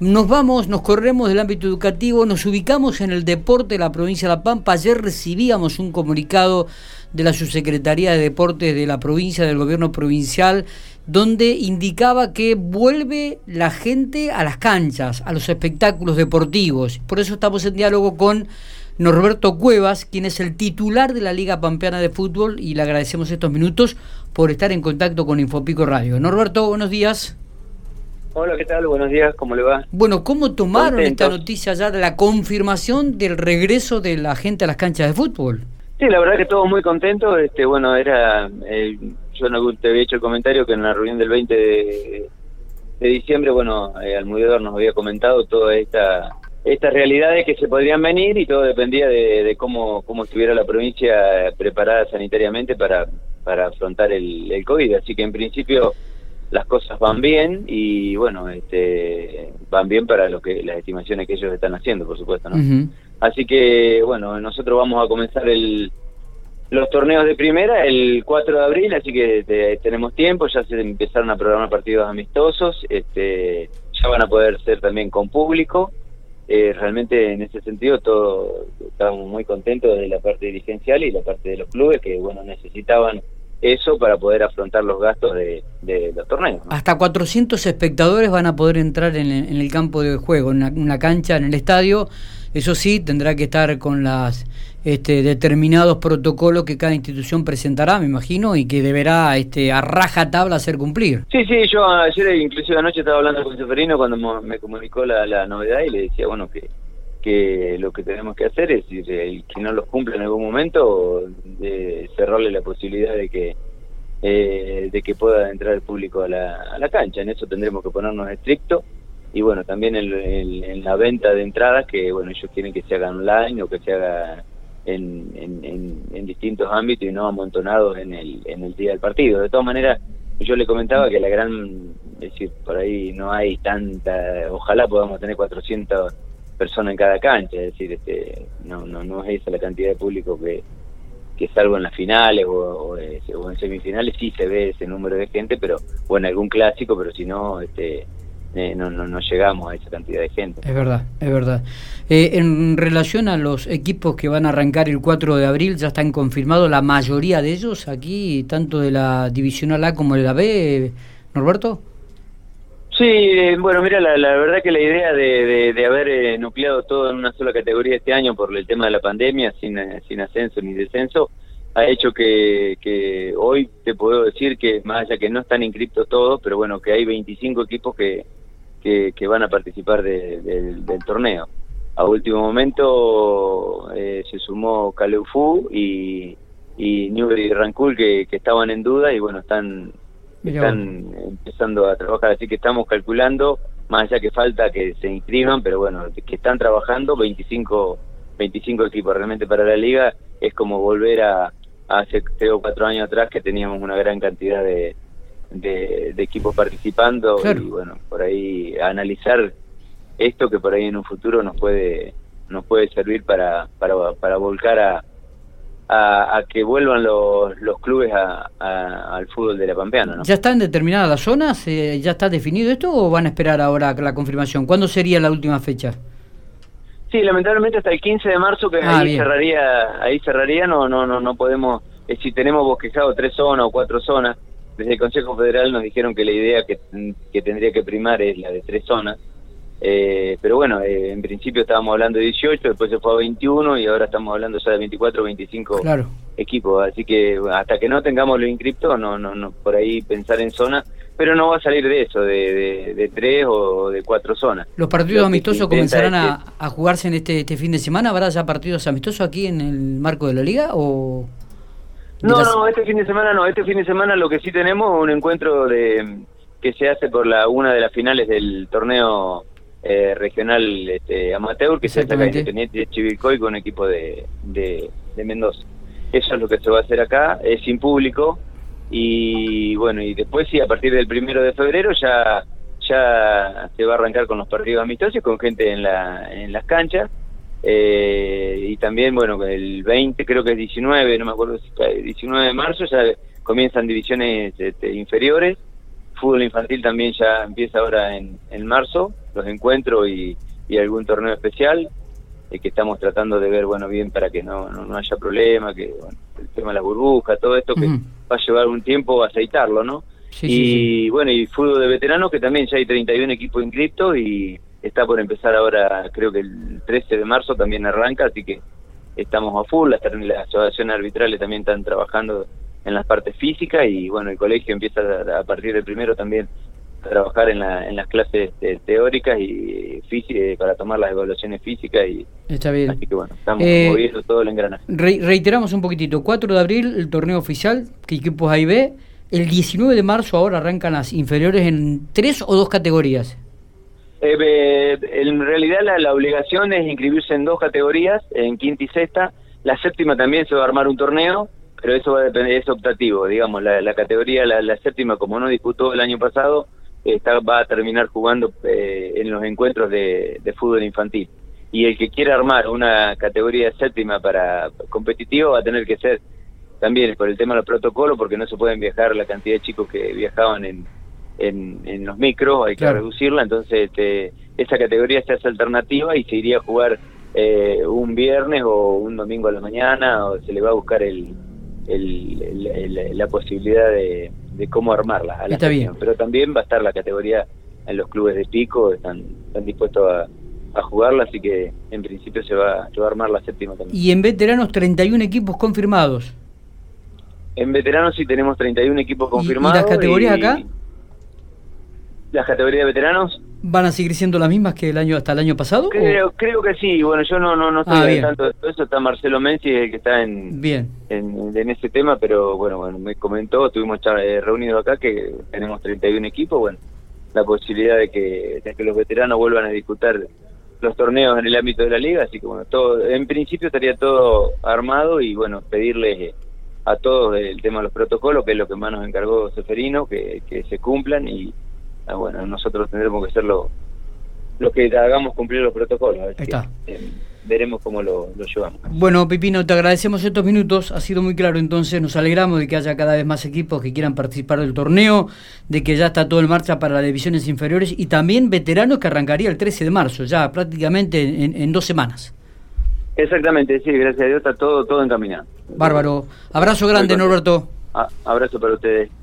Nos vamos, nos corremos del ámbito educativo, nos ubicamos en el deporte de la provincia de La Pampa. Ayer recibíamos un comunicado de la Subsecretaría de Deportes de la provincia, del gobierno provincial, donde indicaba que vuelve la gente a las canchas, a los espectáculos deportivos. Por eso estamos en diálogo con Norberto Cuevas, quien es el titular de la Liga Pampeana de Fútbol, y le agradecemos estos minutos por estar en contacto con Infopico Radio. Norberto, buenos días. Hola, ¿qué tal? Buenos días, ¿cómo le va? Bueno, ¿cómo tomaron esta noticia ya de la confirmación del regreso de la gente a las canchas de fútbol? Sí, la verdad que todos muy contentos. Este, bueno, era, eh, yo no te había hecho el comentario que en la reunión del 20 de, diciembre, bueno, eh, Almudedor nos había comentado toda esta estas realidades que se podrían venir y todo dependía de, cómo, cómo estuviera la provincia preparada sanitariamente para, para afrontar el, el COVID. Así que en principio las cosas van bien y bueno, este, van bien para lo que las estimaciones que ellos están haciendo, por supuesto, ¿no? Así que bueno, nosotros vamos a comenzar el, los torneos de primera el 4 de abril, así que tenemos tiempo, ya se empezaron a programar partidos amistosos, este, ya van a poder ser también con público. Eh, realmente en ese sentido todo estamos muy contentos de la parte dirigencial y la parte de los clubes que bueno necesitaban eso para poder afrontar los gastos de, los torneos. Hasta 400 espectadores van a poder entrar en, el campo de juego, en una, cancha, en el estadio. Eso sí, tendrá que estar con los este, determinados protocolos que cada institución presentará, me imagino, y que deberá este, a raja tabla hacer cumplir. Sí, sí, yo ayer, inclusive anoche, estaba hablando con Seferino cuando me comunicó la, la novedad y le decía, bueno, que que lo que tenemos que hacer es, decir, el que no los cumple en algún momento, de cerrarle la posibilidad de que eh, de que pueda entrar el público a la, a la cancha. En eso tendremos que ponernos estrictos y bueno, también en, la venta de entradas, que bueno, ellos quieren que se haga online o que se haga en, en, en, distintos ámbitos y no amontonados en el, en el día del partido. De todas maneras, yo le comentaba que la gran, es decir, por ahí no hay tanta, ojalá podamos tener 400 persona en cada cancha, es decir, este, no, no, no es esa la cantidad de público que, que salvo en las finales o, en semifinales sí se ve ese número de gente, pero o en algún clásico, pero si no, este, eh, no, no, no llegamos a esa cantidad de gente. Es verdad, es verdad. Eh, en relación a los equipos que van a arrancar el 4 de abril, ya están confirmados la mayoría de ellos aquí, tanto de la Divisional A como de la B, Norberto. Sí, eh, bueno, mira, la, verdad que la idea de, de, haber eh, nucleado todo en una sola categoría este año por el tema de la pandemia, sin, eh, sin ascenso ni descenso, ha hecho que, que hoy te puedo decir que, más allá que no están inscriptos todos, pero bueno, que hay 25 equipos que, que, van a participar del torneo. A último momento se sumó Caleufu y, y y Rancul que estaban en duda y bueno, están están empezando a trabajar, así que estamos calculando, más allá que falta que se inscriban, pero bueno, que están trabajando 25, 25 equipos. Realmente para la liga, es como volver a, hace tres o cuatro años atrás que teníamos una gran cantidad de, de, equipos participando y bueno, por ahí analizar esto que por ahí en un futuro nos puede nos puede servir para, para, para volcar a, a, que vuelvan los, los clubes al fútbol de la Pampeana. ¿no? ¿Ya están determinadas las zonas? Eh, ¿Ya está definido esto o van a esperar ahora la confirmación? ¿Cuándo sería la última fecha? Sí, lamentablemente hasta el 15 de marzo que ah, ahí cerraría, ahí cerraría, no, no, no, no podemos, eh, si tenemos bosquejado tres zonas o cuatro zonas, desde el Consejo Federal nos dijeron que la idea que, que tendría que primar es la de tres zonas, eh, pero bueno, eh, en principio estábamos hablando de 18, después se fue a 21 y ahora estamos hablando ya de 24 25 equipos. Así que hasta que no tengamos lo inscripto, no, no, no, por ahí pensar en zona, pero no va a salir de eso, de, de, tres o de cuatro zonas. ¿Los partidos amistosos comenzarán a, jugarse en este, este fin de semana? ¿Habrá ya partidos amistosos aquí en el marco de la liga o...? No, no, este fin de semana no. Este fin de semana lo que sí tenemos es un encuentro de que se hace por la una de las finales del torneo eh, regional este, amateur que se está Independiente de Chivilcoy con equipo de, de, Mendoza. Eso es lo que se va a hacer acá, es sin público. Y bueno, y después sí, a partir del primero de febrero ya ya se va a arrancar con los partidos amistosos con gente en, la, en las canchas. Eh, y también, bueno, el 20, creo que es 19, no me acuerdo si 19 de marzo, ya comienzan divisiones este, inferiores fútbol infantil también ya empieza ahora en, en marzo, los encuentros y, y algún torneo especial eh, que estamos tratando de ver bueno bien para que no, no, haya problema, que bueno, el tema de la burbuja, todo esto que va a llevar un tiempo aceitarlo, ¿no? y bueno, y fútbol de veteranos que también ya hay 31 equipos inscritos y está por empezar ahora, creo que el 13 de marzo también arranca, así que estamos a full, las, las asociaciones arbitrales también están trabajando en las partes físicas y bueno, el colegio empieza a, partir del primero también a trabajar en, la, en las clases este, teóricas y físicas eh, para tomar las evaluaciones físicas y Está bien. así que bueno, estamos eh, moviendo todo el engranaje. reiteramos un poquitito, 4 de abril el torneo oficial, ¿qué equipos ahí ve? El 19 de marzo ahora arrancan las inferiores en tres o dos categorías. Eh, en realidad la, obligación es inscribirse en dos categorías, en quinta y sexta. La séptima también se va a armar un torneo, pero eso va a depender, es optativo, digamos, la, categoría, la, séptima, como no disputó el año pasado, está, va a terminar jugando eh, en los encuentros de, fútbol infantil. Y el que quiera armar una categoría séptima para competitivo va a tener que ser también por el tema del protocolo, porque no se pueden viajar la cantidad de chicos que viajaban en, en, los micros, hay que reducirla, entonces este, esa categoría se hace alternativa y se iría a jugar eh, un viernes o un domingo a la mañana, o se le va a buscar el, la posibilidad de, cómo armarla. A la Está bien. Pero también va a estar la categoría en los clubes de pico, están, están dispuestos a, jugarla, así que en principio se va, se va a armar la séptima también. Y en veteranos 31 equipos confirmados. En veteranos sí tenemos 31 equipos confirmados. ¿Y, las categorías acá? las categorías de veteranos. ¿Van a seguir siendo las mismas que el año hasta el año pasado? Creo, creo que sí. Bueno, yo no no, no estoy ah, tanto de todo eso. Está Marcelo Menzi, el que está en, bien. en, en ese tema, pero bueno, bueno me comentó, estuvimos eh, reunidos acá que tenemos 31 equipos. Bueno, la posibilidad de que, de que los veteranos vuelvan a disputar los torneos en el ámbito de la liga. Así que bueno, todo en principio estaría todo armado y bueno, pedirles a todos el tema de los protocolos, que es lo que más nos encargó Seferino, que, que se cumplan y Ah, bueno, nosotros tendremos que ser lo, que hagamos cumplir los protocolos. está. Eh, veremos cómo lo, llevamos. Bueno, Pipino, te agradecemos estos minutos, ha sido muy claro entonces, nos alegramos de que haya cada vez más equipos que quieran participar del torneo, de que ya está todo en marcha para las divisiones inferiores y también veteranos que arrancaría el 13 de marzo, ya prácticamente en, dos semanas. Exactamente, sí, gracias a Dios está todo, todo encaminado. Bárbaro. Abrazo grande, Norberto. abrazo para ustedes.